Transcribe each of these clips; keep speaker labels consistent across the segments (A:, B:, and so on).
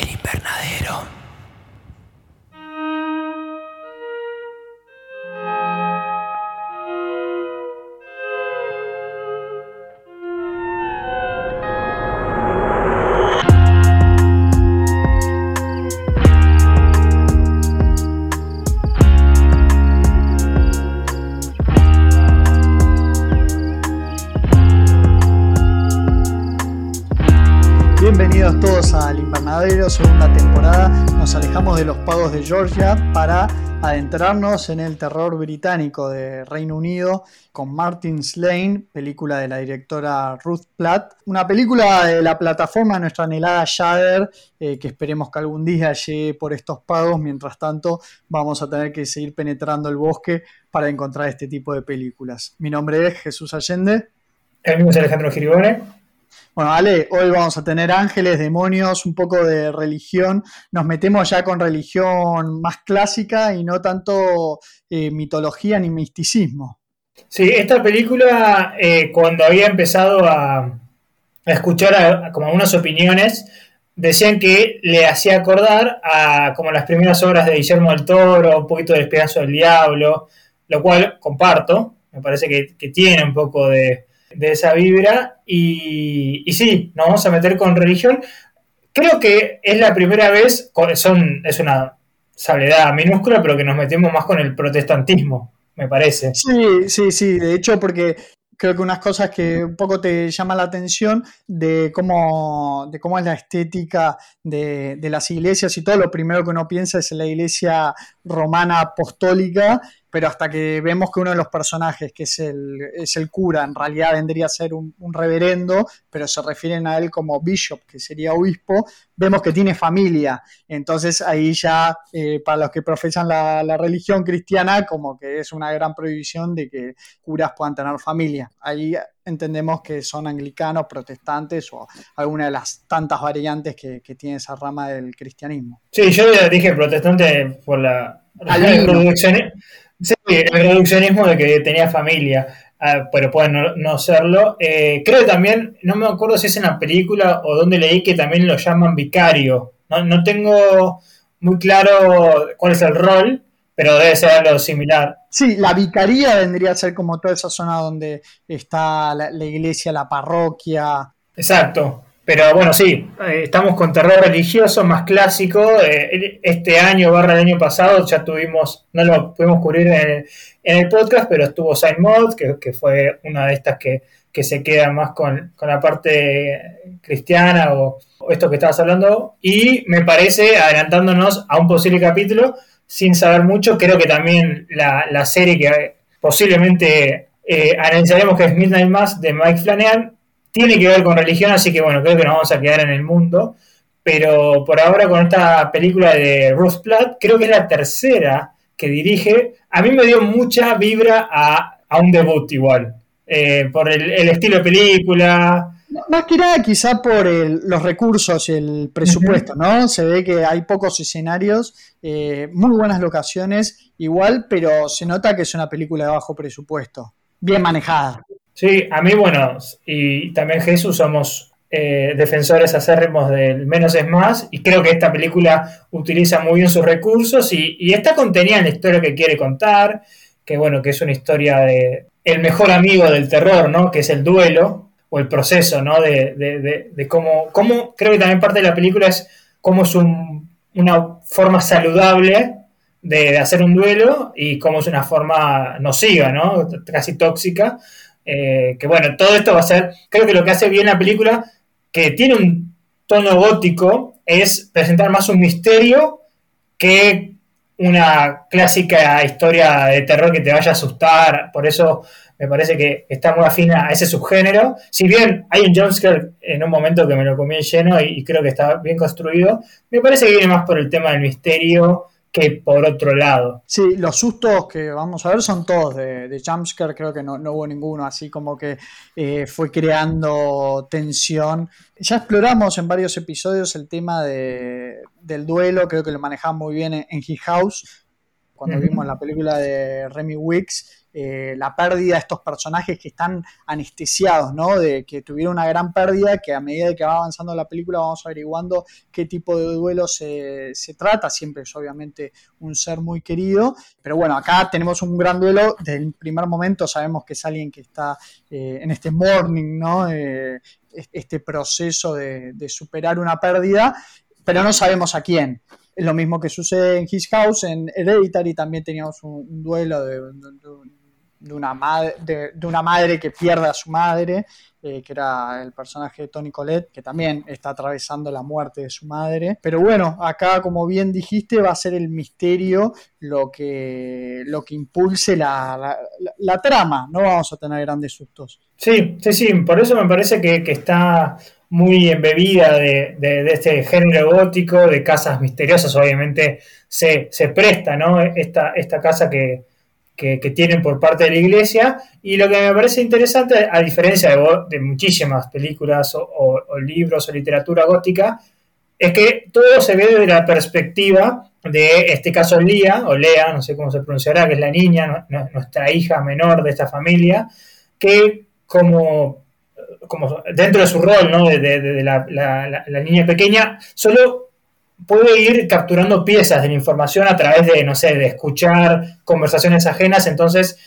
A: El invernadero.
B: De Georgia para adentrarnos en el terror británico de Reino Unido con Martin Slane, película de la directora Ruth Platt. Una película de la plataforma nuestra anhelada Shudder, eh, que esperemos que algún día llegue por estos pagos. Mientras tanto, vamos a tener que seguir penetrando el bosque para encontrar este tipo de películas. Mi nombre es Jesús Allende.
C: El mismo es Alejandro Giribone.
B: Bueno, Ale, hoy vamos a tener ángeles, demonios, un poco de religión. Nos metemos ya con religión más clásica y no tanto eh, mitología ni misticismo.
C: Sí, esta película, eh, cuando había empezado a, escuchar como algunas opiniones, decían que le hacía acordar a como las primeras obras de Guillermo del Toro, un poquito de Esperanza del Diablo, lo cual comparto, me parece que tiene un poco de, de esa vibra. Y, y sí, nos vamos a meter con religión. Creo que es la primera vez, son, es una salvedad minúscula, pero que nos metemos más con el protestantismo, me parece.
B: Sí, sí, sí. De hecho, porque creo que unas cosas que un poco te llama la atención de cómo, de cómo es la estética de, de las iglesias y todo, lo primero que uno piensa es en la iglesia romana apostólica, pero hasta que vemos que uno de los personajes, que es el, es el cura, en realidad vendría a ser un, un reverendo, pero se refieren a él como bishop, que sería obispo, vemos que tiene familia. Entonces ahí ya, eh, para los que profesan la, la religión cristiana, como que es una gran prohibición de que curas puedan tener familia. Ahí entendemos que son anglicanos, protestantes o alguna de las tantas variantes que, que tiene esa rama del cristianismo.
C: Sí, yo dije protestante por la
B: Al
C: sí, el reduccionismo de que tenía familia, ah, pero puede no, no serlo. Eh, creo que también, no me acuerdo si es en la película o donde leí que también lo llaman vicario. No, no tengo muy claro cuál es el rol, pero debe ser algo similar.
B: Sí, la vicaría vendría a ser como toda esa zona donde está la, la iglesia, la parroquia.
C: Exacto. Pero bueno, sí, eh, estamos con terror religioso más clásico. Eh, este año, barra el año pasado, ya tuvimos, no lo pudimos cubrir en el, en el podcast, pero estuvo Sign Mod, que, que fue una de estas que, que se queda más con, con la parte cristiana o, esto que estabas hablando. Y me parece, adelantándonos a un posible capítulo, sin saber mucho, creo que también la, la serie que posiblemente eh, analizaremos, que es Midnight Mass de Mike Flanagan, tiene que ver con religión, así que bueno, creo que nos vamos a quedar en el mundo. Pero por ahora con esta película de Ruth Platt, creo que es la tercera que dirige. A mí me dio mucha vibra a, a un debut igual, eh, por el, el, estilo de película.
B: Más que nada quizá por el, los recursos y el presupuesto. ¿no? Se ve que hay pocos escenarios, eh, muy buenas locaciones, igual, pero se nota que es una película de bajo presupuesto, bien manejada.
C: Sí, a mí, bueno, y también Jesús somos eh, defensores acérrimos del menos es más, y creo que esta película utiliza muy bien sus recursos y, y, está contenida en la historia que quiere contar, que bueno, que es una historia de el mejor amigo del terror, ¿no? Que es el duelo, o el proceso, ¿no? De, de, de, de cómo, cómo, creo que también parte de la película es cómo es un, una forma saludable de, hacer un duelo y cómo es una forma nociva, ¿no? Casi tóxica. Eh, que bueno, todo esto va a ser, creo que lo que hace bien la película, que tiene un tono gótico, es presentar más un misterio que una clásica historia de terror que te vaya a asustar, por eso me parece que está muy afina a ese subgénero. Si bien hay un jumpscare en un momento que me lo comí lleno y, y, creo que está bien construido, me parece que viene más por el tema del misterio que por otro lado.
B: Sí, los sustos que vamos a ver son todos de, de jumpscare, creo que no, no, hubo ninguno, así como que eh, fue creando tensión. Ya exploramos en varios episodios el tema de, del duelo, creo que lo manejamos muy bien en, en His House, cuando vimos la película de Remy Wicks, eh, la pérdida de estos personajes que están anestesiados, ¿no? De que tuvieron una gran pérdida, que a medida que va avanzando la película vamos averiguando qué tipo de duelo se, trata, siempre es obviamente un ser muy querido, pero bueno, acá tenemos un gran duelo, desde el primer momento sabemos que es alguien que está eh, en este morning, ¿no? Eh, este proceso de, superar una pérdida, pero no sabemos a quién. Lo mismo que sucede en His House, en Hereditary también teníamos un, duelo de, de una, madre, de, una madre que pierde a su madre, eh, que era el personaje de Tony Colette, que también está atravesando la muerte de su madre. Pero bueno, acá, como bien dijiste, va a ser el misterio lo que, lo que impulse la, la, trama. No vamos a tener grandes sustos.
C: Sí, sí, sí, por eso me parece que, está muy embebida de, este género gótico, de casas misteriosas, obviamente se, se presta, ¿no? Esta, esta casa que, que, tienen por parte de la iglesia. Y lo que me parece interesante, a diferencia de, muchísimas películas o, libros o literatura gótica, es que todo se ve desde la perspectiva de este caso Lía, o Lea, no sé cómo se pronunciará, que es la niña, nuestra hija menor de esta familia, que como, como dentro de su rol, ¿no? de, la, niña pequeña, solo puede ir capturando piezas de la información a través de, no sé, de escuchar conversaciones ajenas. Entonces,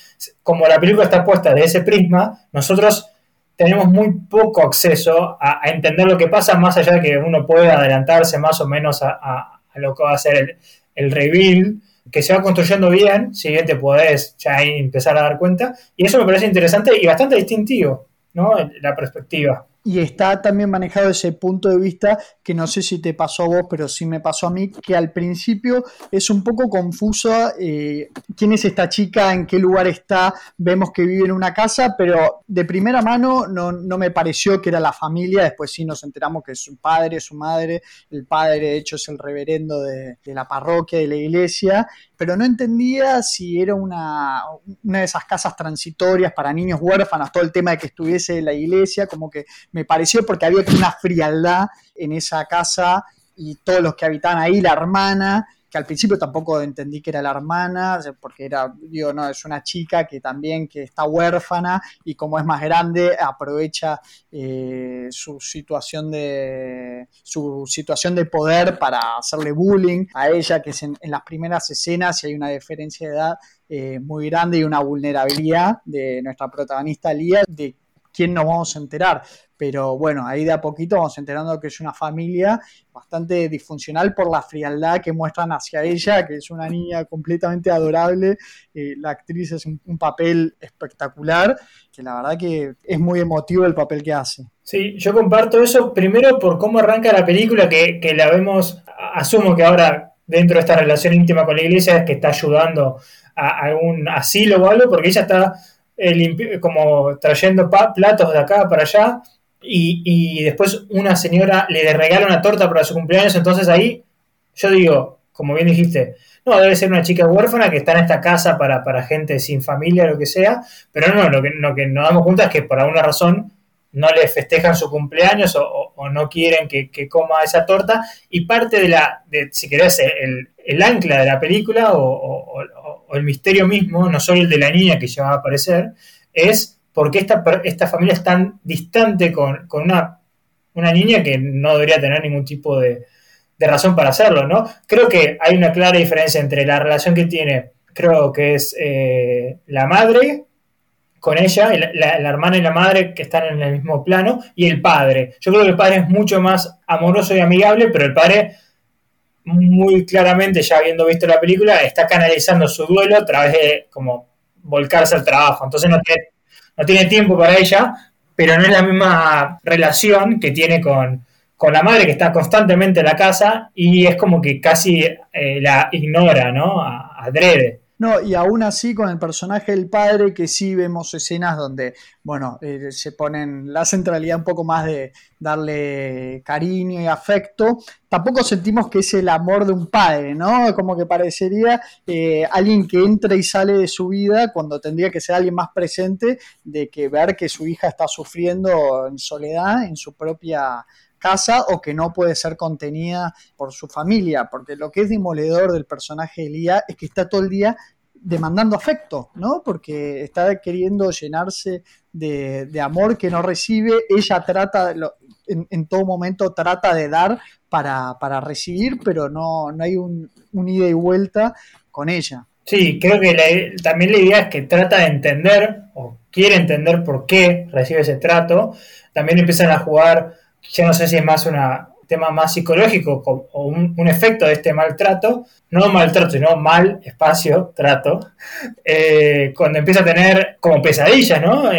C: como la película está puesta de ese prisma, nosotros tenemos muy poco acceso a, entender lo que pasa, más allá de que uno pueda adelantarse más o menos a, lo que va a ser el, el, reveal, que se va construyendo bien, si bien te podés ya empezar a dar cuenta. Y eso me parece interesante y bastante distintivo, ¿no? La perspectiva.
B: Y está también manejado ese punto de vista que no sé si te pasó a vos, pero sí me pasó a mí, que al principio es un poco confuso eh, quién es esta chica, en qué lugar está, vemos que vive en una casa, pero de primera mano no, no me pareció que era la familia, después sí nos enteramos que es su padre, su madre, el padre de hecho es el reverendo de, de la parroquia, de la iglesia, pero no entendía si era una, una de esas casas transitorias para niños huérfanos, todo el tema de que estuviese la iglesia, como que me pareció porque había una frialdad en esa casa y todos los que habitaban ahí, la hermana, que al principio tampoco entendí que era la hermana, porque era, digo, no, es una chica que también que está huérfana y como es más grande aprovecha eh, su situación de su situación de poder para hacerle bullying a ella, que es en, las primeras escenas y hay una diferencia de edad eh, muy grande y una vulnerabilidad de nuestra protagonista Lía de quién nos vamos a enterar. Pero bueno, ahí de a poquito vamos enterando que es una familia bastante disfuncional por la frialdad que muestran hacia ella, que es una niña completamente adorable. Eh, la actriz es un, papel espectacular, que la verdad que es muy emotivo el papel que hace.
C: Sí, yo comparto eso primero por cómo arranca la película, que, que la vemos, asumo que ahora dentro de esta relación íntima con la iglesia es que está ayudando a algún asilo o algo, porque ella está eh, como trayendo platos de acá para allá y, después una señora le regala una torta para su cumpleaños, entonces ahí yo digo, como bien dijiste, no, debe ser una chica huérfana que está en esta casa para, para gente sin familia, lo que sea, pero no, lo que, lo que nos damos cuenta es que por alguna razón no le festejan su cumpleaños o, no quieren que, coma esa torta y parte de la, si querés, el, el ancla de la película o, el misterio mismo, no solo el de la niña que ya va a aparecer, es por qué esta, esta familia es tan distante con, una, una, niña que no debería tener ningún tipo de, razón para hacerlo, ¿no? Creo que hay una clara diferencia entre la relación que tiene, creo que es eh, la madre con ella, la, la, hermana y la madre que están en el mismo plano, y el padre. Yo creo que el padre es mucho más amoroso y amigable, pero el padre muy claramente, ya habiendo visto la película, está canalizando su duelo a través de como volcarse al trabajo. Entonces no tiene, no tiene tiempo para ella, pero no es la misma relación que tiene con, la madre que está constantemente en la casa y es como que casi eh, la ignora, ¿no? Adrede.
B: No, y aún así con el personaje del padre, que sí vemos escenas donde, bueno, eh, se ponen la centralidad un poco más de darle cariño y afecto, tampoco sentimos que es el amor de un padre, ¿no? Como que parecería eh, alguien que entra y sale de su vida cuando tendría que ser alguien más presente, de que ver que su hija está sufriendo en soledad en su propia casa o que no puede ser contenida por su familia, porque lo que es demoledor del personaje de Lía es que está todo el día demandando afecto, ¿no? Porque está queriendo llenarse de, amor que no recibe, ella trata, en, todo momento trata de dar para, recibir, pero no, no hay un, ida y vuelta con ella.
C: Sí, creo que también la idea es que trata de entender o quiere entender por qué recibe ese trato. También empiezan a jugar, ya no sé si es más un tema más psicológico o un, efecto de este maltrato, no maltrato, sino mal espacio, trato, eh, cuando empieza a tener como pesadillas, ¿no?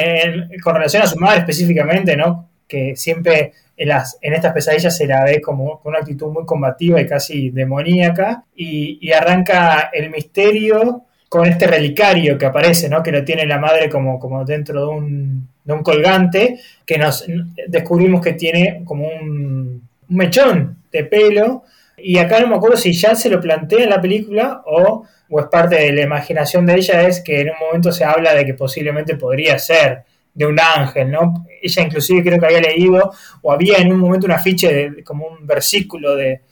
C: con relación a su madre específicamente, ¿no? Que siempre en, las, en estas pesadillas se la ve como con una actitud muy combativa y casi demoníaca, y, arranca el misterio con este relicario que aparece, ¿no? que lo tiene la madre como, como dentro de un, de un colgante, que nos descubrimos que tiene como un, mechón de pelo, y acá no me acuerdo si ya se lo plantea en la película o, o es parte de la imaginación de ella, es que en un momento se habla de que posiblemente podría ser de un ángel, ¿no? Ella inclusive creo que había leído o había en un momento un afiche de, como un versículo de,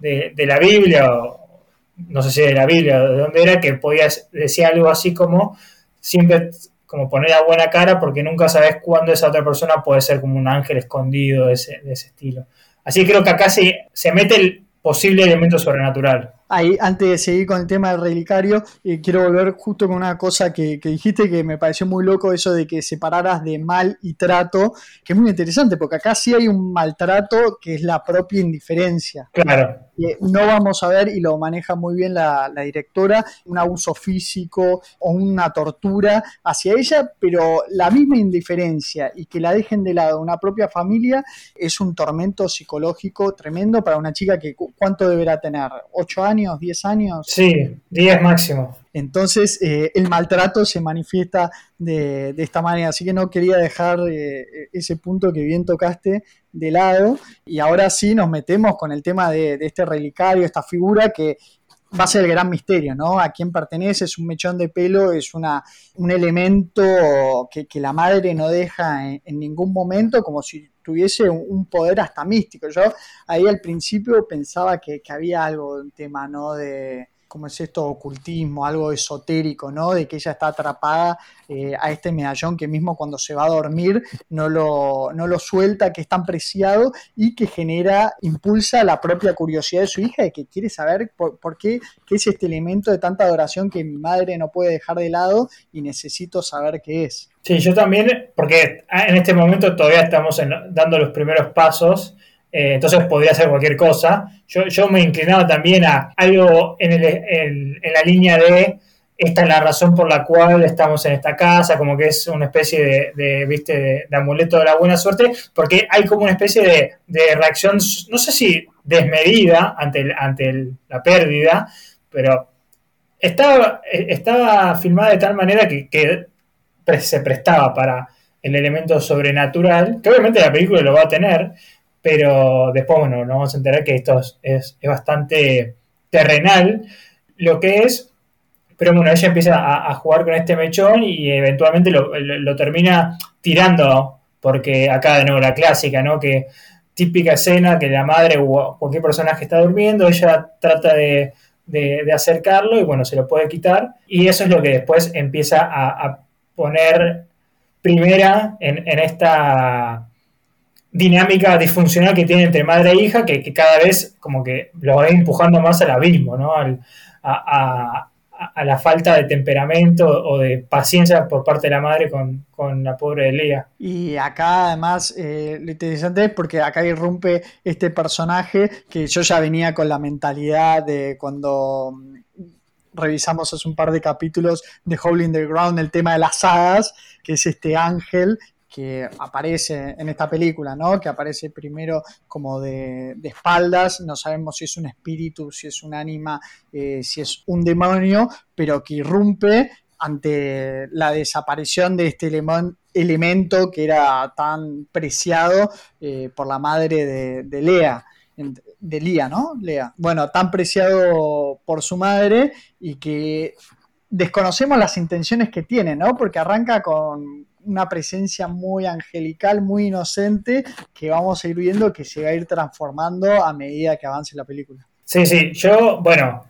C: la Biblia, no sé si de la Biblia o de dónde era, que podía decir algo así como siempre como poner a buena cara porque nunca sabes cuándo esa otra persona puede ser como un ángel escondido de ese, de ese estilo. Así creo que acá se, se mete el posible elemento sobrenatural
B: ahí, antes de seguir con el tema del relicario, eh, quiero volver justo con una cosa que, dijiste que me pareció muy loco, eso de que separaras de mal y trato, que es muy interesante, porque acá sí hay un maltrato que es la propia indiferencia.
C: Claro.
B: No vamos a ver, y lo maneja muy bien la, directora, un abuso físico o una tortura hacia ella, pero la misma indiferencia y que la dejen de lado una propia familia es un tormento psicológico tremendo para una chica que, ¿cuánto deberá tener? ¿Ocho años? 10 años.
C: Sí, 10 máximo.
B: Entonces, eh, el maltrato se manifiesta de, esta manera, así que no quería dejar eh, ese punto que bien tocaste de lado. Y ahora sí nos metemos con el tema de, este relicario, esta figura que va a ser el gran misterio, ¿no? A quién pertenece, es un mechón de pelo, es una, un elemento que, la madre no deja en, ningún momento, como si tuviese un, poder hasta místico. Yo ahí al principio pensaba que, había algo, un tema, ¿no? De, ¿cómo es esto? Ocultismo, algo esotérico, ¿no? De que ella está atrapada eh, a este medallón que mismo cuando se va a dormir no lo, no lo suelta, que es tan preciado y que genera, impulsa la propia curiosidad de su hija de que quiere saber por, qué, qué es este elemento de tanta adoración que mi madre no puede dejar de lado y necesito saber qué es.
C: Sí, yo también, porque en este momento todavía estamos dando los primeros pasos eh, entonces podría ser cualquier cosa. Yo, me inclinaba también a algo en, la línea de esta es la razón por la cual estamos en esta casa, como que es una especie de, ¿viste? De, amuleto de la buena suerte, porque hay como una especie de, reacción, no sé si desmedida ante, ante la pérdida, pero estaba, estaba filmada de tal manera que se prestaba para el elemento sobrenatural, que obviamente la película lo va a tener, pero después, bueno, nos vamos a enterar que esto es, bastante terrenal, lo que es, pero bueno, ella empieza a, jugar con este mechón y eventualmente lo, termina tirando, porque acá de nuevo la clásica, ¿no? Que típica escena que la madre o cualquier personaje está durmiendo, ella trata de, acercarlo y bueno, se lo puede quitar, y eso es lo que después empieza a, poner primera en, en esta dinámica disfuncional que tiene entre madre e hija que, cada vez como que lo va empujando más al abismo, ¿no? a, la falta de temperamento o de paciencia por parte de la madre con, la pobre Lea.
B: Y acá además eh, lo interesante es porque acá irrumpe este personaje que yo ya venía con la mentalidad de cuando revisamos hace un par de capítulos de Howling the Ground el tema de las hadas, que es este ángel que aparece en esta película, ¿no? Que aparece primero como de, espaldas, no sabemos si es un espíritu, si es un ánima, eh, si es un demonio, pero que irrumpe ante la desaparición de este elemento que era tan preciado eh, por la madre de, de Lea de Lía, ¿no? Lea. Bueno, tan preciado por su madre y que desconocemos las intenciones que tiene, ¿no? Porque arranca con una presencia muy angelical, muy inocente, que vamos a ir viendo que se va a ir transformando a medida que avance la película.
C: Sí, sí, yo, bueno,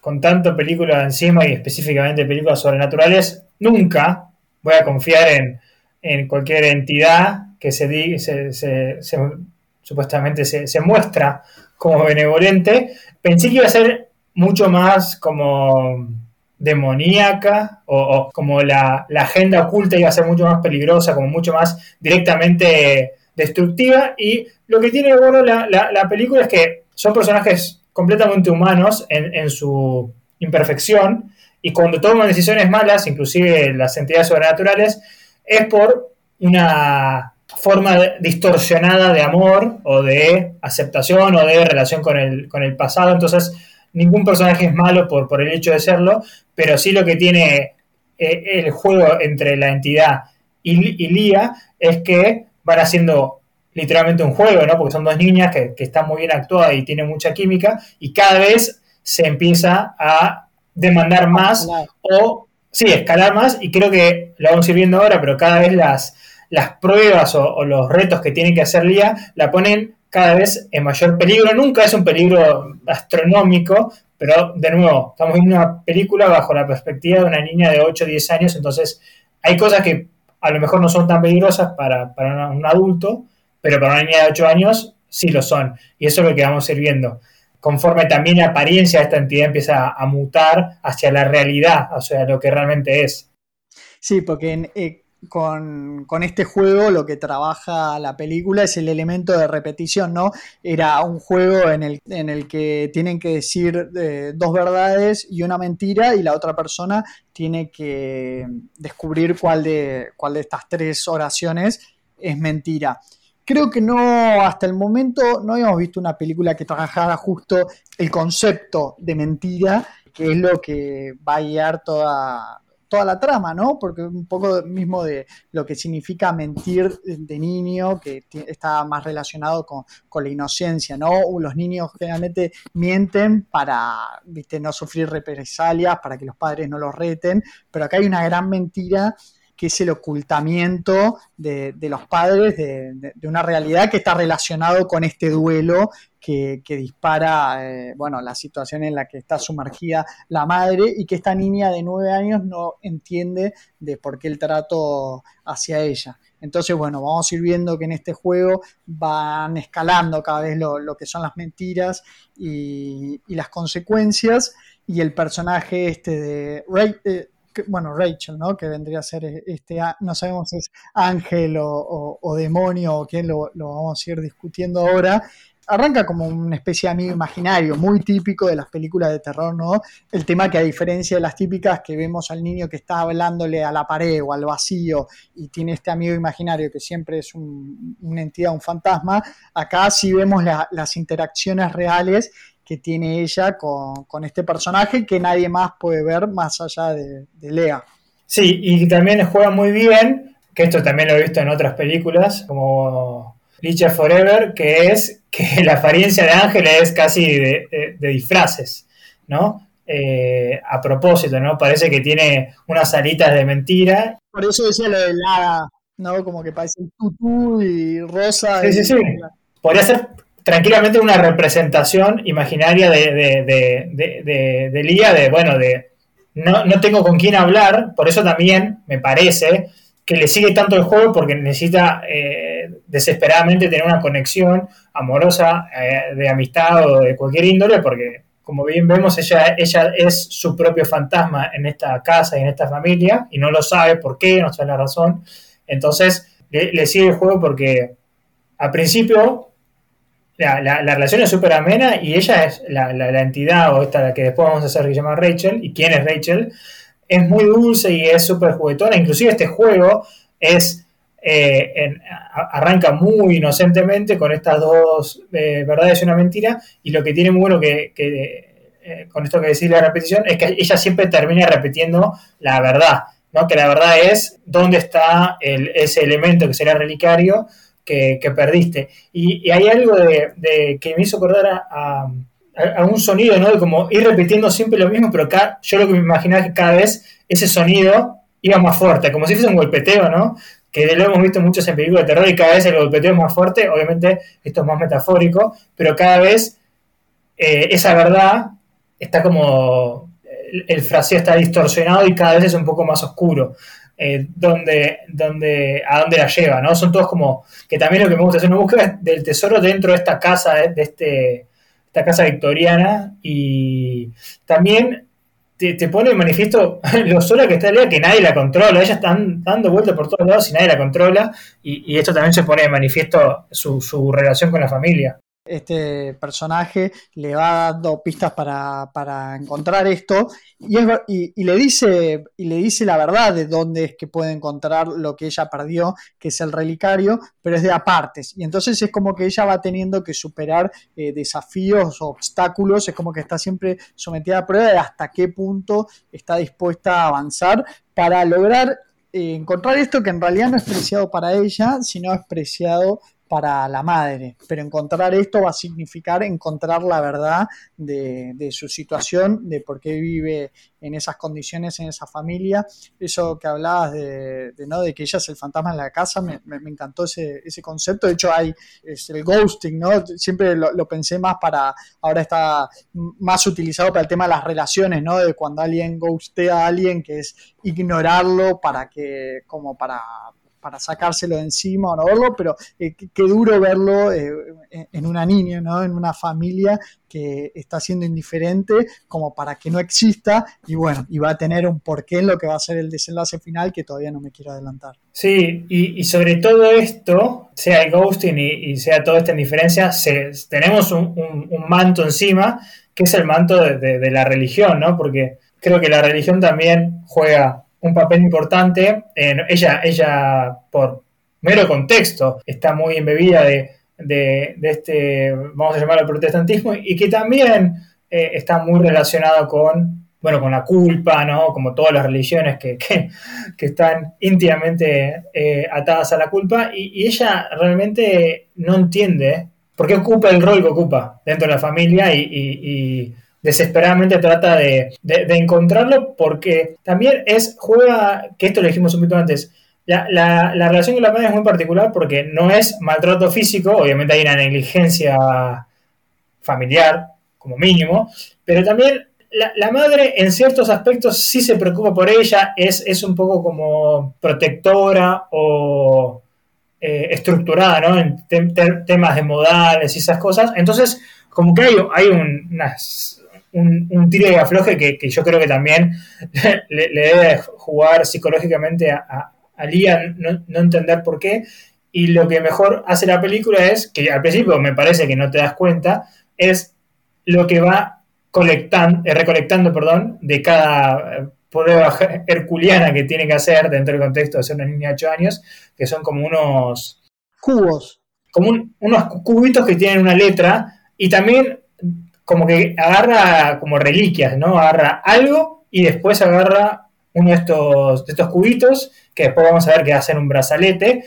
C: con tanto película encima y específicamente películas sobrenaturales, nunca voy a confiar en, cualquier entidad que se, se, supuestamente se, muestra como benevolente. Pensé que iba a ser mucho más como demoníaca o, como la, agenda oculta iba a ser mucho más peligrosa, como mucho más directamente destructiva. Y lo que tiene bueno la, la, película es que son personajes completamente humanos en, en, su imperfección y cuando toman decisiones malas, inclusive las entidades sobrenaturales, es por una forma distorsionada de amor o de aceptación o de relación con el, con el pasado. Entonces, ningún personaje es malo por, por el hecho de serlo, pero sí lo que tiene eh, el juego entre la entidad y, y, Lía es que van haciendo literalmente un juego, ¿no? Porque son dos niñas que, que están muy bien actuadas y tienen mucha química y cada vez se empieza a demandar más o, sí, escalar más y creo que lo vamos a ir viendo ahora, pero cada vez las, las pruebas o, los retos que tiene que hacer Lía la ponen cada vez en mayor peligro. Nunca es un peligro astronómico, pero de nuevo, estamos viendo una película bajo la perspectiva de una niña de 8 o 10 años, entonces hay cosas que a lo mejor no son tan peligrosas para, para un adulto, pero para una niña de 8 años sí lo son. Y eso es lo que vamos a ir viendo conforme también la apariencia de esta entidad empieza a, mutar hacia la realidad, o sea, lo que realmente es.
B: Sí, porque eh, con, este juego lo que trabaja la película es el elemento de repetición, ¿no? Era un juego en el, en el que tienen que decir eh, dos verdades y una mentira y la otra persona tiene que descubrir cuál de, cuál de estas tres oraciones es mentira. Creo que no, hasta el momento no habíamos visto una película que trabajara justo el concepto de mentira, que es lo que va a guiar toda, toda la trama, ¿no? Porque un poco mismo de lo que significa mentir de niño, que está más relacionado con, la inocencia, ¿no? Los niños generalmente mienten para, viste, no sufrir represalias, para que los padres no los reten, pero acá hay una gran mentira que es el ocultamiento de, los padres de, una realidad que está relacionado con este duelo que, dispara, eh, bueno, la situación en la que está sumergida la madre y que esta niña de nueve años no entiende de por qué el trato hacia ella. Entonces, bueno, vamos a ir viendo que en este juego van escalando cada vez lo, que son las mentiras y, las consecuencias. Y el personaje este de eh, bueno, Rachel, ¿no? Que vendría a ser este, no sabemos si es ángel o, demonio o quién, lo, vamos a ir discutiendo ahora. Arranca como una especie de amigo imaginario, muy típico de las películas de terror, ¿no? El tema que a diferencia de las típicas que vemos al niño que está hablándole a la pared o al vacío y tiene este amigo imaginario que siempre es una entidad, un fantasma, acá sí vemos las interacciones reales que tiene ella con, este personaje que nadie más puede ver más allá de, Lea.
C: Sí, y también juega muy bien, que esto también lo he visto en otras películas, como Licha Forever, que es que la apariencia de Ángel es casi de, disfraces, ¿no? Eh, a propósito, ¿no? Parece que tiene unas alitas de mentira.
B: Por eso decía lo de la, ¿no? Como que parece tutú y rosa.
C: Sí, sí, sí. Podría ser tranquilamente una representación imaginaria de, de, de, Lía, de, bueno, de no, no, tengo con quién hablar, por eso también me parece que le sigue tanto el juego porque necesita eh, desesperadamente tener una conexión amorosa, eh, de amistad o de cualquier índole, porque como bien vemos, ella, ella es su propio fantasma en esta casa y en esta familia, y no lo sabe por qué, no sabe la razón. Entonces, le, sigue el juego porque al principio la, la, relación es súper amena y ella es la, la, entidad o esta la que después vamos a hacer que se llama Rachel y quién es Rachel es muy dulce y es súper juguetona inclusive este juego es eh, arranca muy inocentemente con estas dos eh, verdades y una mentira y lo que tiene muy bueno que, eh, con esto que decís la repetición es que ella siempre termina repitiendo la verdad ¿no? que la verdad es dónde está ese elemento que será relicario que, perdiste. Y, hay algo de, que me hizo acordar a, un sonido, ¿no? De como ir repitiendo siempre lo mismo, pero acá yo lo que me imaginaba es que cada vez ese sonido iba más fuerte, como si fuese un golpeteo, ¿no? Que lo hemos visto muchos en películas de terror y cada vez el golpeteo es más fuerte, obviamente esto es más metafórico, pero cada vez eh, esa verdad está como, el, fraseo está distorsionado y cada vez es un poco más oscuro. Eh, donde, donde, a dónde la lleva, ¿no? Son todos como, que también lo que me gusta es una búsqueda del tesoro dentro de esta casa, de este, esta casa victoriana, y también te, pone en manifiesto lo sola que está Lea, que nadie la controla. Ella está dando vueltas por todos lados y nadie la controla. Y, y esto también se pone en manifiesto su, su relación con la familia
B: este personaje le va dando pistas para, encontrar esto y, le dice, y le dice la verdad de dónde es que puede encontrar lo que ella perdió, que es el relicario, pero es de apartes. Y entonces es como que ella va teniendo que superar eh, desafíos, obstáculos, es como que está siempre sometida a prueba de hasta qué punto está dispuesta a avanzar para lograr eh, encontrar esto que en realidad no es preciado para ella, sino es preciado para la madre, pero encontrar esto va a significar encontrar la verdad de, su situación, de por qué vive en esas condiciones, en esa familia. Eso que hablabas de, ¿no? de que ella es el fantasma en la casa, me, encantó ese, concepto. De hecho, hay el ghosting, ¿no? Siempre lo, pensé más para, ahora está más utilizado para el tema de las relaciones, ¿no? De cuando alguien ghostea a alguien, que es ignorarlo para que, como para para sacárselo de encima o no verlo, pero eh, qué duro verlo eh, en una niña, ¿no? en una familia que está siendo indiferente como para que no exista y bueno, y va a tener un porqué en lo que va a ser el desenlace final que todavía no me quiero adelantar.
C: Sí, y, sobre todo esto, sea el ghosting y, sea toda esta indiferencia, tenemos un, manto encima que es el manto de, de la religión, ¿no? Porque creo que la religión también juega un papel importante. ella, ella, por mero contexto, está muy embebida de, de, este, vamos a llamarlo protestantismo, y que también eh, está muy relacionado con, bueno, con la culpa, ¿no? Como todas las religiones que, que, están íntimamente eh, atadas a la culpa, y, ella realmente no entiende por qué ocupa el rol que ocupa dentro de la familia y desesperadamente trata de, encontrarlo porque también es, juega, que esto lo dijimos un poquito antes, la, relación con la madre es muy particular porque no es maltrato físico, obviamente hay una negligencia familiar como mínimo, pero también la, madre en ciertos aspectos sí se preocupa por ella, es, es un poco como protectora o eh, estructurada ¿no? en temas de modales y esas cosas, entonces como que hay, hay unas un, tiro y afloje que, yo creo que también le, debe jugar psicológicamente a, a, Lía no, entender por qué. Y lo que mejor hace la película es, que al principio me parece que no te das cuenta, es lo que va colectando, eh, recolectando perdón, de cada eh, prueba herculiana que tiene que hacer dentro del contexto de ser una niña de 8 años, que son como unos
B: cubos.
C: Como unos cubitos que tienen una letra y también como que agarra como reliquias, ¿no? Agarra algo y después agarra uno de estos, de estos cubitos, que después vamos a ver que hacen un brazalete,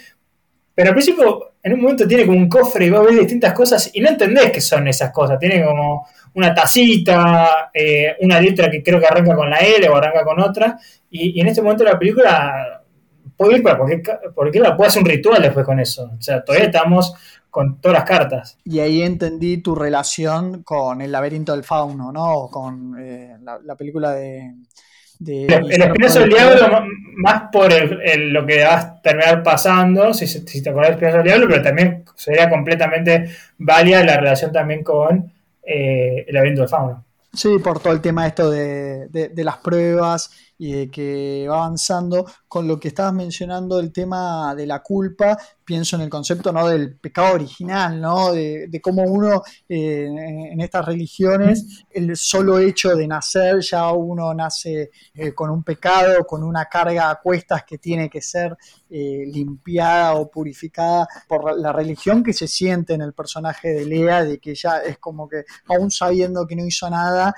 C: pero al principio en un momento tiene como un cofre y va a ver distintas cosas y no entendés qué son esas cosas. Tiene como una tacita, eh, una letra que creo que arranca con la L o arranca con otra, y, en este momento la película puede ir para porque la puede hacer un ritual después con eso. O sea, todavía estamos con todas las cartas.
B: Y ahí entendí tu relación con El laberinto del fauno, ¿no? Con eh, la, película de...
C: el, espinazo del diablo, más por lo que va a terminar pasando, si, si te acuerdas del espinazo del diablo, pero también sería completamente válida la relación también con eh, El laberinto del fauno.
B: Sí, por todo el tema esto de, de las pruebas y de que va avanzando con lo que estabas mencionando el tema de la culpa, pienso en el concepto ¿no? del pecado original, ¿no? de, cómo uno eh, en estas religiones, el solo hecho de nacer, ya uno nace eh, con un pecado, con una carga a cuestas que tiene que ser eh, limpiada o purificada por la religión que se siente en el personaje de Lea, de que ya es como que aún sabiendo que no hizo nada,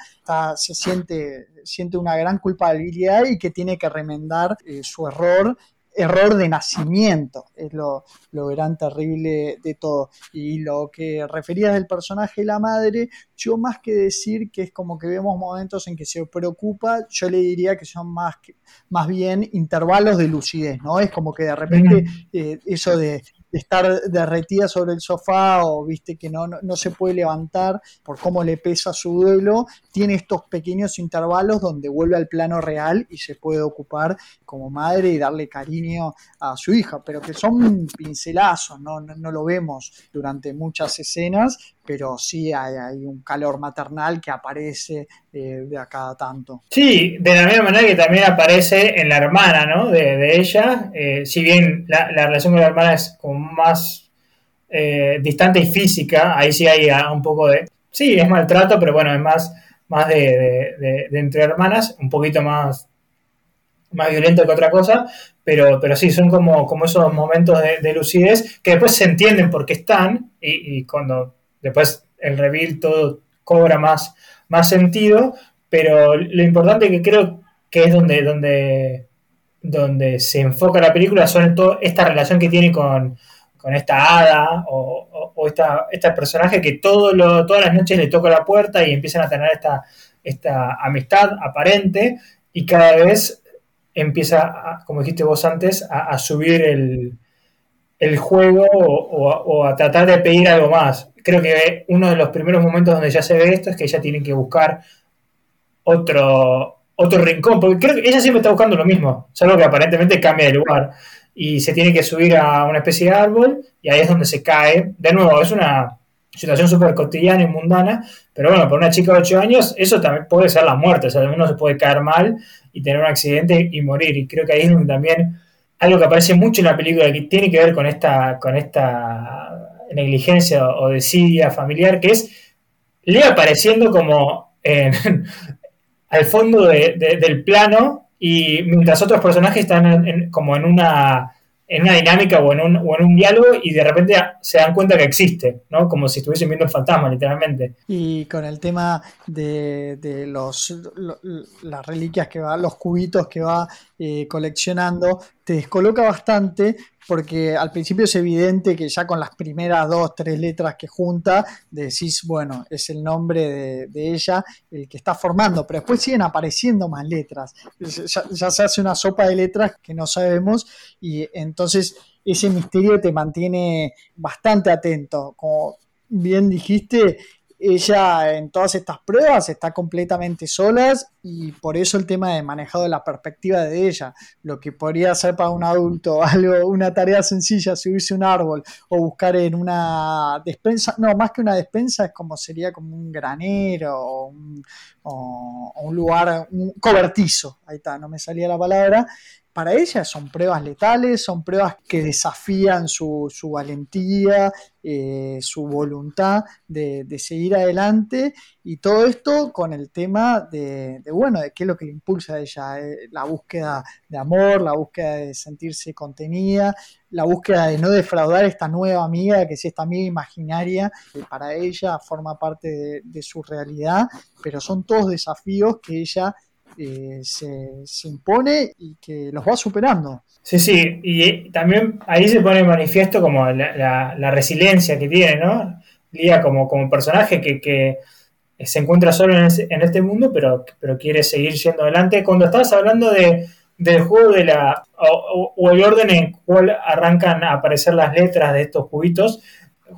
B: se siente, siente una gran culpabilidad y que tiene que remendar su error error de nacimiento, es lo, lo gran terrible de todo. Y lo que referías del personaje de la madre, yo más que decir que es como que vemos momentos en que se preocupa, yo le diría que son más, más bien intervalos de lucidez, ¿no? Es como que de repente eh, eso de estar derretida sobre el sofá o viste que no, no, se puede levantar por cómo le pesa su duelo, tiene estos pequeños intervalos donde vuelve al plano real y se puede ocupar como madre y darle cariño a su hija, pero que son pincelazos, no, no, lo vemos durante muchas escenas, pero sí hay, un calor maternal que aparece de a cada tanto.
C: Sí, de la misma manera que también aparece en la hermana, ¿no? De, ella, eh, si bien la, relación con la hermana es como más eh, distante y física, ahí sí hay un poco de, sí, es maltrato, pero bueno, es más, más de, entre hermanas, un poquito más más violento que otra cosa, pero, pero sí, son como, como esos momentos de, lucidez que después se entienden por qué están y, y cuando después el reveal todo cobra más, más sentido, pero lo importante que creo que es donde, donde, donde se enfoca la película son todo, esta relación que tiene con, esta hada o, o, esta, este personaje que todo lo, todas las noches le toca la puerta y empiezan a tener esta, esta amistad aparente y cada vez empieza, como dijiste vos antes, a, subir el, el juego o, a tratar de pedir algo más creo que uno de los primeros momentos donde ya se ve esto es que ella tiene que buscar otro, otro rincón, porque creo que ella siempre está buscando lo mismo, solo que aparentemente cambia de lugar y se tiene que subir a una especie de árbol y ahí es donde se cae. De nuevo, es una situación súper cotidiana y mundana, pero bueno, para una chica de 8 años eso también puede ser la muerte, o sea, uno se puede caer mal y tener un accidente y morir, y creo que ahí es donde también algo que aparece mucho en la película que tiene que ver con esta, con esta negligencia o desidia familiar, que es le apareciendo como al fondo del plano y mientras otros personajes están como en una en una dinámica o en, un, diálogo y de repente se dan cuenta que existe, ¿no? Como si estuviesen viendo un fantasma, literalmente.
B: Y con el tema de, de los las reliquias que va, los cubitos que va eh, coleccionando, te descoloca bastante porque al principio es evidente que ya con las primeras dos, tres letras que junta, decís, bueno, es el nombre de, ella el que está formando, pero después siguen apareciendo más letras. Ya, ya, se hace una sopa de letras que no sabemos y entonces ese misterio te mantiene bastante atento. Como bien dijiste, ella en todas estas pruebas está completamente solas y por eso el tema de manejado de la perspectiva de ella, lo que podría ser para un adulto algo, una tarea sencilla, subirse un árbol o buscar en una despensa, no, más que una despensa es como sería como un granero o un, o un lugar, un cobertizo, ahí está, no me salía la palabra, para ella son pruebas letales, son pruebas que desafían su, valentía, eh, su voluntad de, seguir adelante. Y todo esto con el tema de, bueno, de qué es lo que impulsa a ella, eh, la búsqueda de amor, la búsqueda de sentirse contenida, la búsqueda de no defraudar esta nueva amiga, que es esta amiga imaginaria, que para ella forma parte de su realidad, pero son todos desafíos que ella eh, se, impone y que los va superando.
C: Sí, sí, y también ahí se pone manifiesto como la, resiliencia que tiene, ¿no? Lía como, como personaje que, se encuentra solo en, este mundo, pero, pero quiere seguir siendo adelante. Cuando estabas hablando de, del juego de la. O, el orden en cual arrancan a aparecer las letras de estos cubitos,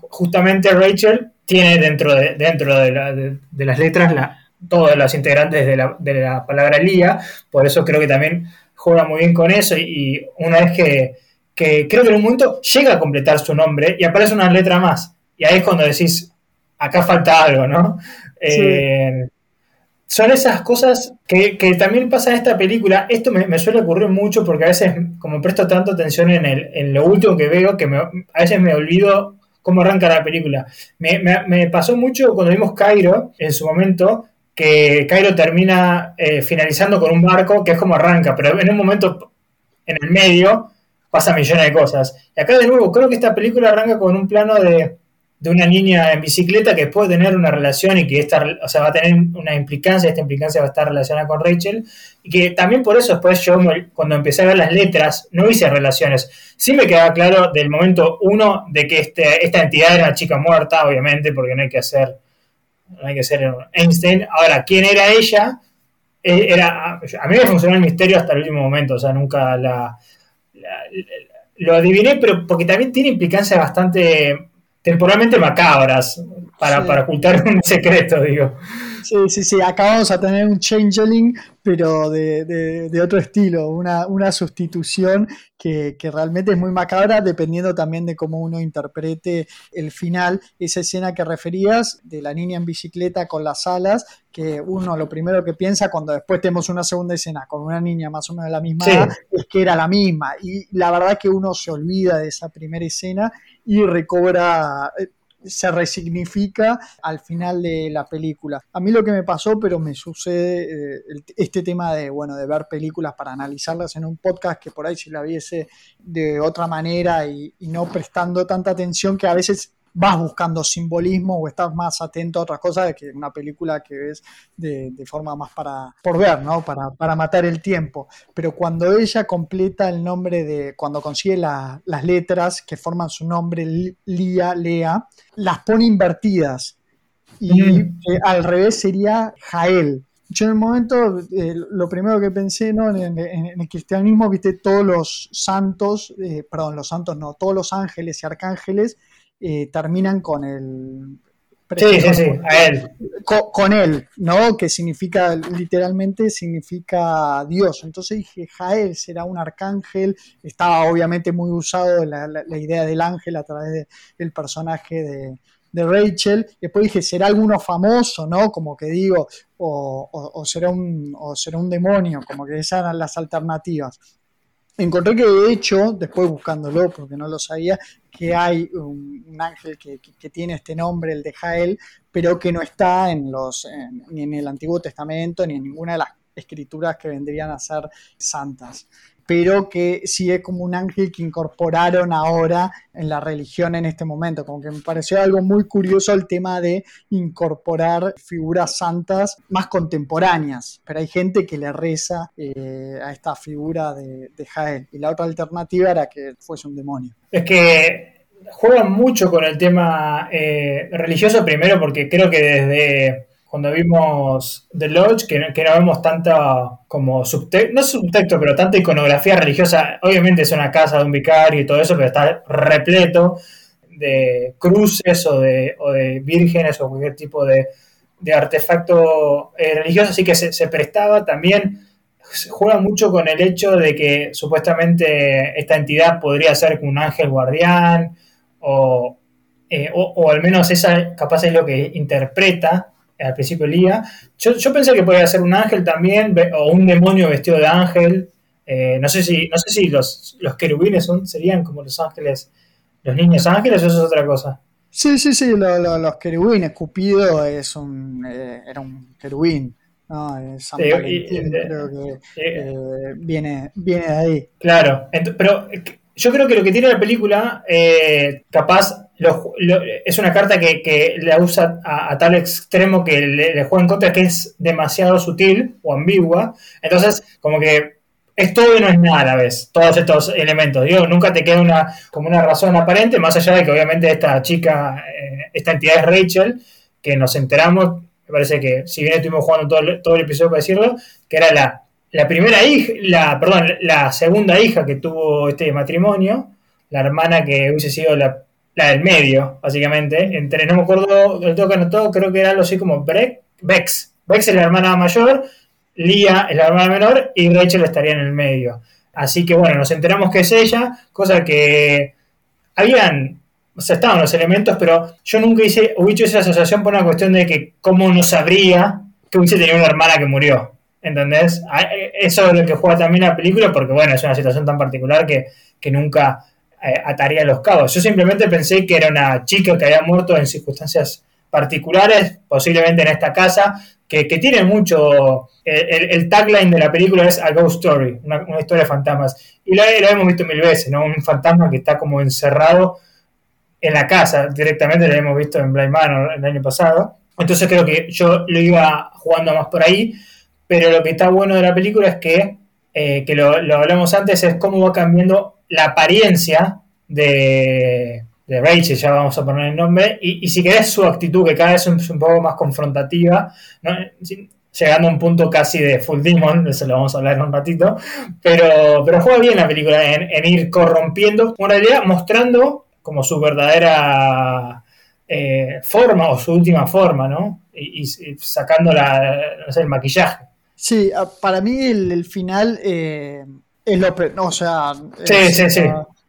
C: justamente Rachel tiene dentro de, dentro de, de las letras la, todos los integrantes de la, de la palabra Lía, por eso creo que también juega muy bien con eso y, una vez que, creo que en un momento llega a completar su nombre y aparece una letra más y ahí es cuando decís, acá falta algo, ¿no? Eh, son esas cosas que, también pasa en esta película. Esto me, suele ocurrir mucho porque a veces, como presto tanto atención en, el, en lo último que veo, que a veces me olvido cómo arranca la película. Me, me, pasó mucho cuando vimos Cairo en su momento, que Cairo termina eh, finalizando con un barco que es como arranca, pero en un momento en el medio pasa millones de cosas. Y acá de nuevo, creo que esta película arranca con un plano de, de una niña en bicicleta que puede tener una relación y que esta, o sea, va a tener una implicancia, esta implicancia va a estar relacionada con Rachel, y que también por eso después yo cuando empecé a ver las letras no hice relaciones. Sí me quedaba claro del momento uno de que este, esta entidad era una chica muerta, obviamente, porque no hay que hacer, no hay que ser Einstein. Ahora, ¿quién era ella? Eh, era, a mí me funcionó el misterio hasta el último momento, o sea, nunca la lo adiviné, pero porque también tiene implicancias bastante temporalmente macabras para, para ocultar un secreto, digo.
B: Sí, sí, sí, acá vamos a tener un changeling, pero de, otro estilo, una, una sustitución que, realmente es muy macabra, dependiendo también de cómo uno interprete el final. Esa escena que referías de la niña en bicicleta con las alas, que uno lo primero que piensa cuando después tenemos una segunda escena con una niña más o menos de la misma edad, es que era la misma. Y la verdad que uno se olvida de esa primera escena y recobra eh, se resignifica al final de la película. A mí lo que me pasó, pero me sucede eh, este tema de, bueno, de ver películas para analizarlas en un podcast que por ahí si la viese de otra manera y no prestando tanta atención que a veces vas buscando simbolismo o estás más atento a otras cosas que una película que ves de, forma más para por ver, ¿no? Para, para, matar el tiempo. Pero cuando ella completa el nombre de, cuando consigue las letras que forman su nombre, Lía, Lea, las pone invertidas. Y mm. eh, al revés sería Jael. Yo en el momento, eh, lo primero que pensé, ¿no? En, el cristianismo, viste, todos los santos, eh, perdón, los santos no, todos los ángeles y arcángeles eh, terminan con el...
C: Sí, sí, sí, a él.
B: Con, él, ¿no? Que significa, literalmente significa Dios. Entonces dije, Jael será un arcángel. Estaba obviamente muy usado la, la, idea del ángel a través del personaje de, de Rachel. Después dije, ¿será alguno famoso, no? Como que digo, o, será, un, o será un demonio, como que esas eran las alternativas. Encontré que de hecho, después buscándolo porque no lo sabía, que hay un, ángel que, tiene este nombre, el de Jael, pero que no está en los, ni en el Antiguo Testamento ni en ninguna de las escrituras que vendrían a ser santas pero que sí es como un ángel que incorporaron ahora en la religión en este momento. Como que me pareció algo muy curioso el tema de incorporar figuras santas más contemporáneas, pero hay gente que le reza eh, a esta figura de, Jael. Y la otra alternativa era que fuese un demonio.
C: Es que juegan mucho con el tema eh, religioso primero porque creo que desde cuando vimos The Lodge, que, que no vemos tanta como subtexto, no subtexto, pero tanta iconografía religiosa. Obviamente es una casa de un vicario y todo eso, pero está repleto de cruces o de, vírgenes o cualquier tipo de, artefacto eh, religioso, así que se, prestaba también, juega mucho con el hecho de que supuestamente esta entidad podría ser un ángel guardián o, eh, o, o, al menos esa capaz es lo que interpreta al principio del día. Yo, yo pensé que podía ser un ángel también, o un demonio vestido de ángel. Eh, no sé si, no sé si los, los querubines son, serían como los ángeles, los niños ángeles, o eso es otra cosa.
B: Sí, sí, sí, los querubines. Cupido es un, eh, era un querubín. No, San Valentín, creo que viene, viene de ahí.
C: Claro, pero yo creo que lo que tiene la película, es una carta que, la usa a, tal extremo que le, juega en contra, que es demasiado sutil o ambigua. Entonces, como que es todo y no es nada a la vez, todos estos elementos. Digo, nunca te queda una, como una razón aparente, más allá de que obviamente esta chica, eh, esta entidad es Rachel, que nos enteramos, me parece que si bien estuvimos jugando todo, todo el episodio para decirlo, que era la la primera hija, la, perdón, la segunda hija que tuvo este matrimonio, la hermana que hubiese sido la, del medio, básicamente, entre, no me acuerdo, el toque anotó, creo que era algo así como Breck, Bex. Bex es la hermana mayor, Lía es la hermana menor y Rachel estaría en el medio. Así que bueno, nos enteramos que es ella, cosa que habían, o sea, estaban los elementos, pero yo nunca hice, hubiese hecho esa asociación por una cuestión de que cómo no sabría que hubiese tenido una hermana que murió. ¿entendés? Ah, eh, eso es lo que juega también la película, porque bueno, es una situación tan particular que, nunca eh, ataría los cabos. Yo simplemente pensé que era una chica que había muerto en circunstancias particulares, posiblemente en esta casa, que, tiene mucho. El, tagline de la película es A Ghost Story, una, historia de fantasmas. Y la, hemos visto mil veces, ¿no? Un fantasma que está como encerrado en la casa directamente, lo hemos visto en Blind Manor el año pasado. Entonces creo que yo lo iba jugando más por ahí, pero lo que está bueno de la película es que, eh, que lo, hablamos antes, es cómo va cambiando la apariencia de, de Rachel, ya vamos a poner el nombre, y, si querés su actitud, que cada vez es un, poco más confrontativa, llegando a un punto casi de Full Demon, eso lo vamos a hablar en un ratito, pero, pero juega bien la película en, ir corrompiendo, en realidad mostrando como su verdadera eh, forma o su última forma, ¿no? Y, sacando la, el maquillaje.
B: Sí, para mí el, final eh, es lo... o sea...
C: Sí, sí, sí.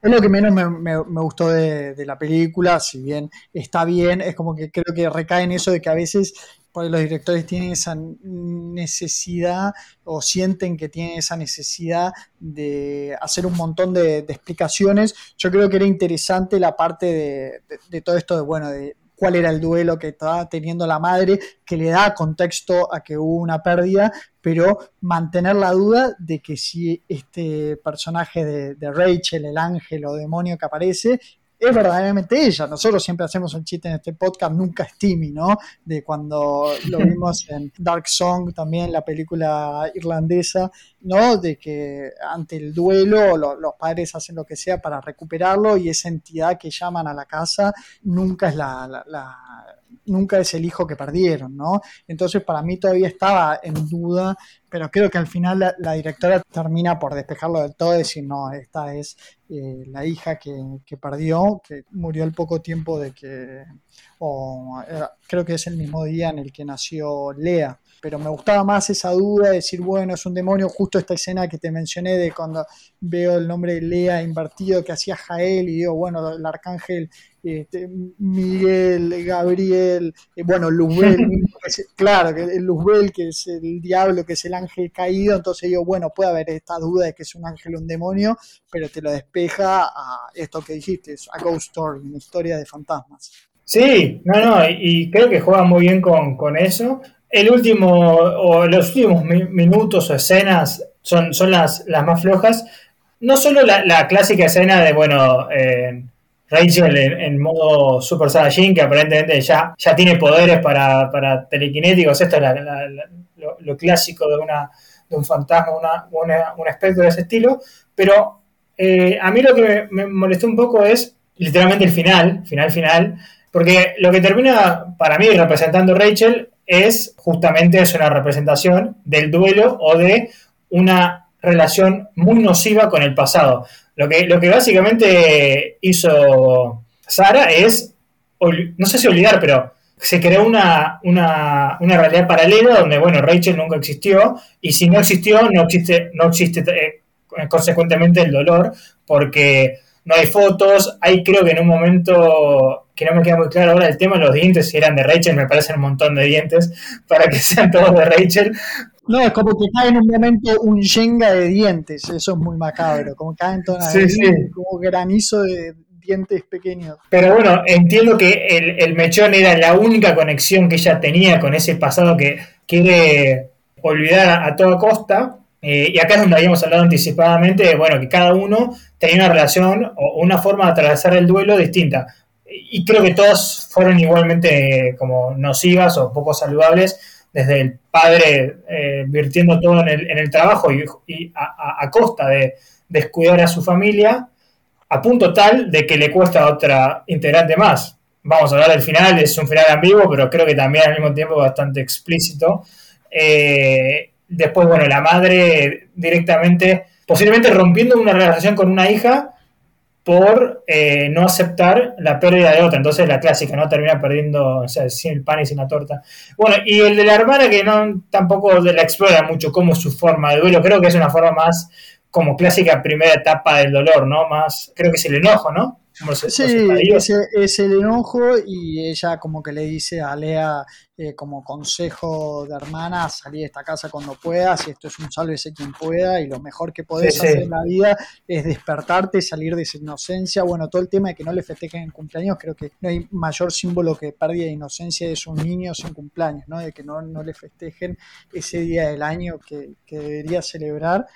B: Es lo que menos me, gustó de, la película, si bien está bien, es como que creo que recae en eso de que a veces los directores tienen esa necesidad o sienten que tienen esa necesidad de hacer un montón de, explicaciones. Yo creo que era interesante la parte de, de todo esto de, bueno, de, cuál era el duelo que estaba teniendo la madre, que le da contexto a que hubo una pérdida, pero mantener la duda de que si este personaje de, Rachel, el ángel o demonio que aparece, es verdaderamente ella. Nosotros siempre hacemos un chiste en este podcast, nunca es Timmy, ¿no? De cuando lo vimos en Dark Song, también la película irlandesa, ¿no? De que ante el duelo los padres hacen lo que sea para recuperarlo y esa entidad que llaman a la casa nunca es la, nunca es el hijo que perdieron, ¿no? Entonces para mí todavía estaba en duda, pero creo que al final la, directora termina por despejarlo del todo y decir, no, esta es eh, la hija que, que, perdió, que murió al poco tiempo de que, o creo que es el mismo día en el que nació Lea pero me gustaba más esa duda de decir, bueno, es un demonio, justo esta escena que te mencioné de cuando veo el nombre de Lea invertido que hacía Jael y digo, bueno, el arcángel este, Miguel, Gabriel, eh, bueno, Luzbel, claro, que el Luzbel, que es el diablo, que es el ángel caído, entonces digo, bueno, puede haber esta duda de que es un ángel o un demonio, pero te lo despeja a esto que dijiste, es a ghost story, una historia de fantasmas.
C: Sí, no, no, y, creo que juega muy bien con, con eso el último o los últimos minutos o escenas son, son las, las más flojas. No solo la, clásica escena de, bueno, eh, Rachel en, modo Super Saiyajin, que aparentemente ya, ya tiene poderes para, para telequinéticos, esto es lo, clásico de, una, de un fantasma, una, un espectro de ese estilo, pero eh, a mí lo que me, me molestó un poco es literalmente el final, final, final, porque lo que termina para mí representando Rachel es justamente es una representación del duelo o de una relación muy nociva con el pasado. Lo que, lo que básicamente hizo Sara es, no sé si olvidar, pero se creó una, una, una, realidad paralela donde, bueno, Rachel nunca existió y si no existió, no existe, no existe eh, consecuentemente el dolor porque no hay fotos, hay creo que en un momento que no me queda muy claro ahora el tema de los dientes, si eran de Rachel, me parecen un montón de dientes para que sean todos de Rachel.
B: No, es como que cae en un momento un yenga de dientes, eso es muy macabro, como caen todas sí, sí. como granizo de dientes pequeños.
C: Pero bueno, entiendo que el, mechón era la única conexión que ella tenía con ese pasado que quiere olvidar a, toda costa. Eh, y acá es donde habíamos hablado anticipadamente, bueno, que cada uno tenía una relación o una forma de atravesar el duelo distinta y creo que todas fueron igualmente como nocivas o poco saludables, desde el padre eh, virtiendo todo en el, en el trabajo y, a, costa de descuidar a su familia, a punto tal de que le cuesta a otra integrante más. Vamos a hablar del final, es un final ambiguo, pero creo que también al mismo tiempo bastante explícito. Eh, después, bueno, la madre directamente, posiblemente rompiendo una relación con una hija, por eh, no aceptar la pérdida de otra. Entonces la clásica, ¿no? Termina perdiendo, o sea, sin el pan y sin la torta. Bueno, y el de la hermana que no tampoco la explora mucho como su forma de duelo. Creo que es una forma más como clásica primera etapa del dolor, ¿no? Más, creo que es el enojo, ¿no?
B: Sí, es, el enojo y ella como que le dice a Lea, eh, como consejo de hermana, salir de esta casa cuando puedas, y esto es un sálvese quien pueda, y lo mejor que podés hacer en la vida es despertarte, salir de esa inocencia. Bueno, todo el tema de que no le festejen en cumpleaños, creo que no hay mayor símbolo que pérdida de inocencia de sus niños en cumpleaños, ¿no? De que no, no le festejen ese día del año que, que debería celebrar.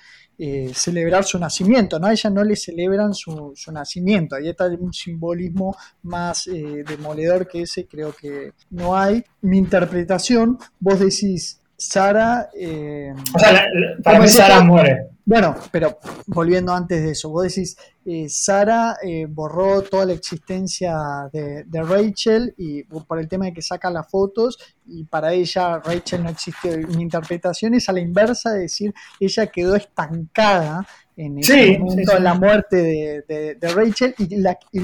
B: Eh, celebrar su nacimiento, ¿no? A ella no le celebran su, nacimiento, ahí está un simbolismo más eh, demoledor que ese, creo que no hay. Mi interpretación, vos decís, Sara...
C: Eh, o sea, para mí Sara muere.
B: Bueno, pero volviendo antes de eso, vos decís, eh, Sara eh, borró toda la existencia de, Rachel y por el tema de que saca las fotos y para ella Rachel no existe. Mi interpretación es a la inversa, de decir, ella quedó estancada en ese momento de la muerte de, Rachel y,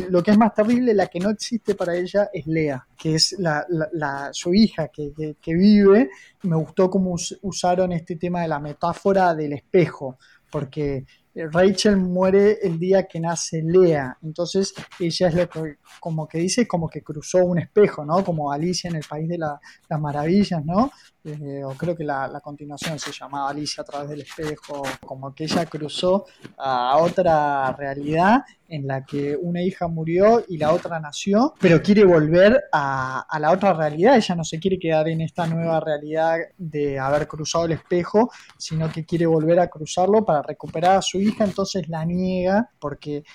B: lo que es más terrible, la que no existe para ella es Lea, que es la, su hija que, que, vive. Me gustó cómo usaron este tema de la metáfora del espejo, porque Rachel muere el día que nace Lea, entonces ella es lo que, como que dice, como que cruzó un espejo, ¿no? Como Alicia en el País de las Maravillas, ¿no? Eh, o creo que la, continuación se llamaba Alicia a través del espejo, como que ella cruzó a otra realidad en la que una hija murió y la otra nació, pero quiere volver a, a, la otra realidad, ella no se quiere quedar en esta nueva realidad de haber cruzado el espejo, sino que quiere volver a cruzarlo para recuperar a su hija, entonces la niega porque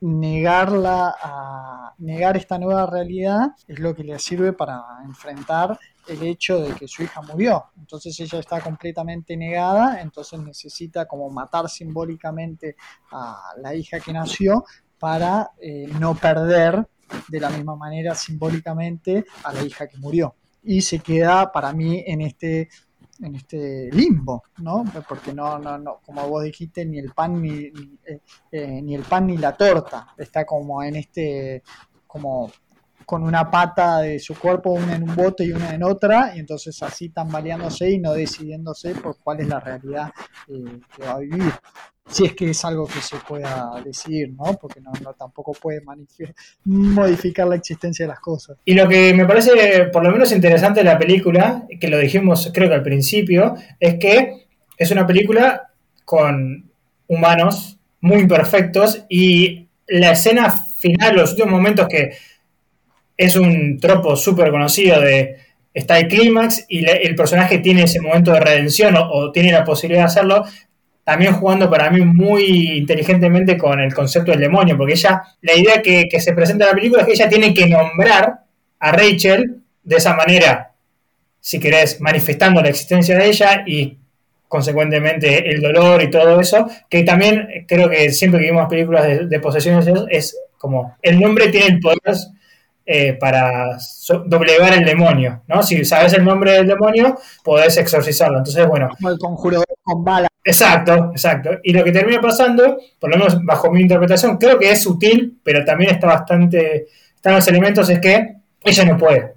B: negarla a negar esta nueva realidad es lo que le sirve para enfrentar el hecho de que su hija murió. Entonces ella está completamente negada, entonces necesita como matar simbólicamente a la hija que nació para eh, no perder de la misma manera simbólicamente a la hija que murió. Y se queda para mí en este en este limbo, ¿no? Porque no, no, no, como vos dijiste, ni el pan ni, eh, eh, ni, el pan ni la torta. Está como en este, como con una pata de su cuerpo, una en un bote y una en otra, y entonces así tambaleándose y no decidiéndose por cuál es la realidad eh, que va a vivir si es que es algo que se pueda decidir, ¿no? Porque no, tampoco puede modificar la existencia de las cosas.
C: Y lo que me parece por lo menos interesante de la película, que lo dijimos creo que al principio, es que es una película con humanos muy imperfectos y la escena final, los últimos momentos que es un tropo súper conocido de está el clímax y el personaje tiene ese momento de redención o, tiene la posibilidad de hacerlo, también jugando para mí muy inteligentemente con el concepto del demonio, porque ella, la idea que, se presenta en la película es que ella tiene que nombrar a Rachel de esa manera, si querés, manifestando la existencia de ella y consecuentemente el dolor y todo eso, que también creo que siempre que vimos películas de, de posesiones es como el nombre tiene el poder eh, para doblegar el demonio, ¿no? Si sabes el nombre del demonio, podés exorcizarlo. Entonces, bueno.
B: Como el conjuro con bala.
C: Exacto, exacto. Y lo que termina pasando, por lo menos bajo mi interpretación, creo que es sutil, pero también está bastante. Están los elementos, es que ella no puede.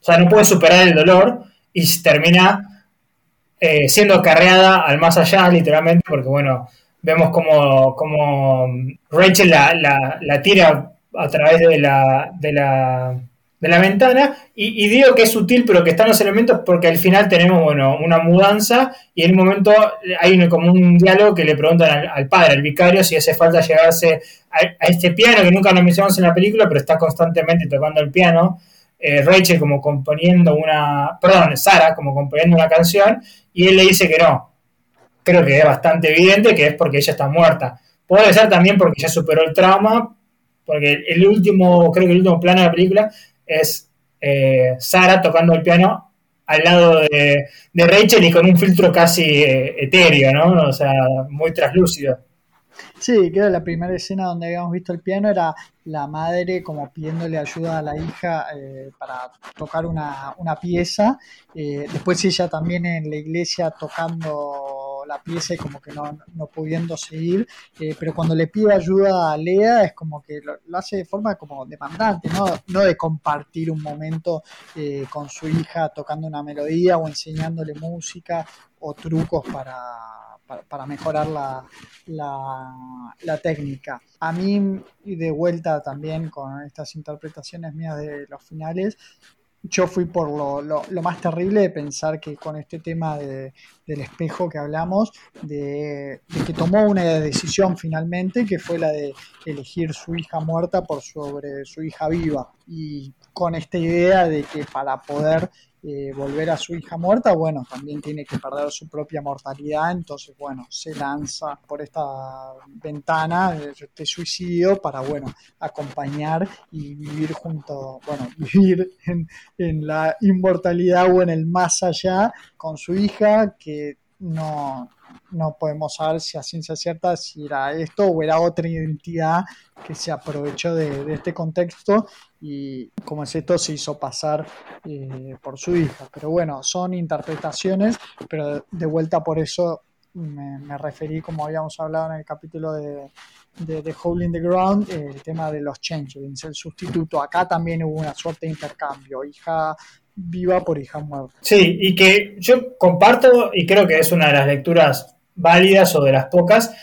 C: O sea, no puede superar el dolor y termina eh, siendo acarreada al más allá, literalmente, porque, bueno, vemos como, como Rachel la, la, la tira a través de la, de la, de la ventana. Y, digo que es sutil, pero que están los elementos porque al final tenemos bueno, una mudanza y en un momento hay como un diálogo que le preguntan al, padre, al vicario, si hace falta llegarse a, este piano que nunca lo mencionamos en la película, pero está constantemente tocando el piano. Eh, Rachel como componiendo una, perdón, Sara como componiendo una canción y él le dice que no. Creo que es bastante evidente que es porque ella está muerta. Puede ser también porque ya superó el trauma, porque el último, creo que el último plano de la película es eh, Sara tocando el piano al lado de, Rachel y con un filtro casi eh, etéreo, ¿no? O sea, muy traslúcido.
B: Sí, creo que la primera escena donde habíamos visto el piano era la madre como pidiéndole ayuda a la hija eh, para tocar una, una pieza. después ella también en la iglesia tocando la pieza y como que no, no pudiendo seguir, eh, pero cuando le pide ayuda a Lea es como que lo, hace de forma como demandante, ¿no? no de compartir un momento eh, con su hija tocando una melodía o enseñándole música o trucos para, para, mejorar la, la, técnica. A mí, y de vuelta también con estas interpretaciones mías de los finales, yo fui por lo, lo, más terrible de pensar que con este tema de, del espejo que hablamos, de, que tomó una decisión finalmente, que fue la de elegir su hija muerta por sobre su hija viva. Y con esta idea de que para poder eh, volver a su hija muerta, bueno, también tiene que perder su propia mortalidad, entonces, bueno, se lanza por esta ventana de este suicidio para, bueno, acompañar y vivir junto, bueno, vivir en, en la inmortalidad o en el más allá con su hija, que no, no podemos saber si a ciencia cierta si era esto o era otra identidad que se aprovechó de, este contexto y como es esto se hizo pasar eh, por su hija. Pero bueno, son interpretaciones, pero de vuelta por eso me, referí, como habíamos hablado en el capítulo de, de, in the Ground, el tema de los changelings, el sustituto. Acá también hubo una suerte de intercambio, hija viva por muerta.
C: Sí, y que yo comparto y creo que es una de las lecturas válidas o de las pocas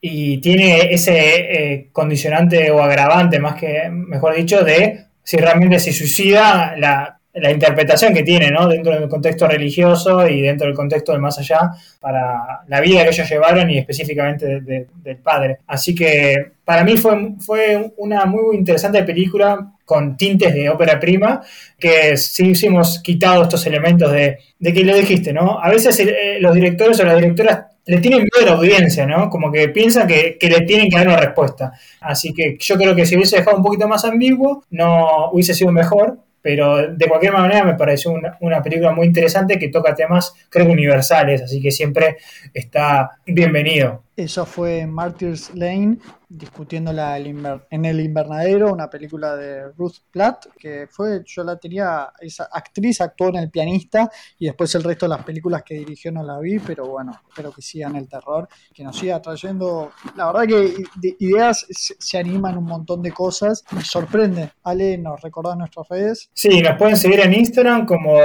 C: y tiene ese eh, condicionante o agravante, más que, mejor dicho, de si realmente se suicida la la interpretación que tiene, ¿no? Dentro del contexto religioso y dentro del contexto del más allá para la vida que ellos llevaron y específicamente del padre. Así que para mí fue, fue una muy interesante película con tintes de ópera prima, que sí hemos quitado estos elementos de, de que lo dijiste, ¿no? A veces eh, los directores o las directoras le tienen miedo a la audiencia, ¿no? Como que piensan que, que, le tienen que dar una respuesta. Así que yo creo que si hubiese dejado un poquito más ambiguo, no hubiese sido mejor, pero de cualquier manera me pareció una, película muy interesante que toca temas, creo universales, así que siempre está bienvenido.
B: Eso fue Martyrs Lane, discutiéndola en el invernadero, una película de Ruth Platt, que fue, yo la tenía, esa actriz actuó en El pianista y después el resto de las películas que dirigió no la vi, pero bueno, espero que sigan el terror, que nos siga trayendo, la verdad que ideas se, animan un montón de cosas, me sorprende. Ale, ¿nos recordás nuestras redes?
C: Sí, nos pueden seguir en Instagram como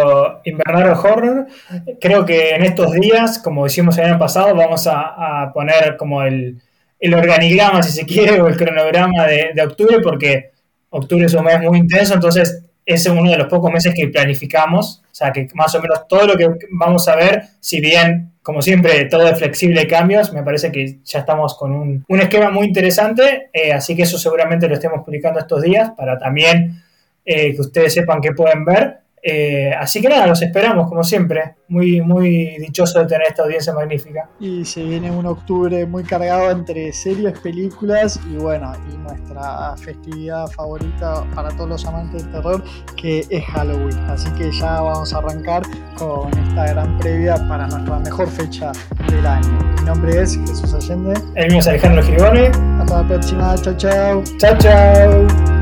C: Invernadero Horror, creo que en estos días, como decimos el año pasado, vamos a poner como el, organigrama, si se quiere, o el cronograma de, octubre, porque octubre es un mes muy intenso, entonces ese es uno de los pocos meses que planificamos, o sea que más o menos todo lo que vamos a ver, si bien, como siempre, todo es flexible cambios, me parece que ya estamos con un, esquema muy interesante, eh, así que eso seguramente lo estemos publicando estos días para también eh, que ustedes sepan qué pueden ver. Eh, así que nada, los esperamos como siempre. Muy, muy dichoso de tener esta audiencia magnífica.
B: Y se viene un octubre muy cargado entre series, películas y bueno, y nuestra festividad favorita para todos los amantes del terror, que es Halloween. Así que ya vamos a arrancar con esta gran previa para nuestra mejor fecha del año. Mi nombre es Jesús Allende.
C: El mío es Alejandro Giribone.
B: Hasta la próxima. Chao, chao.
C: Chao, chao.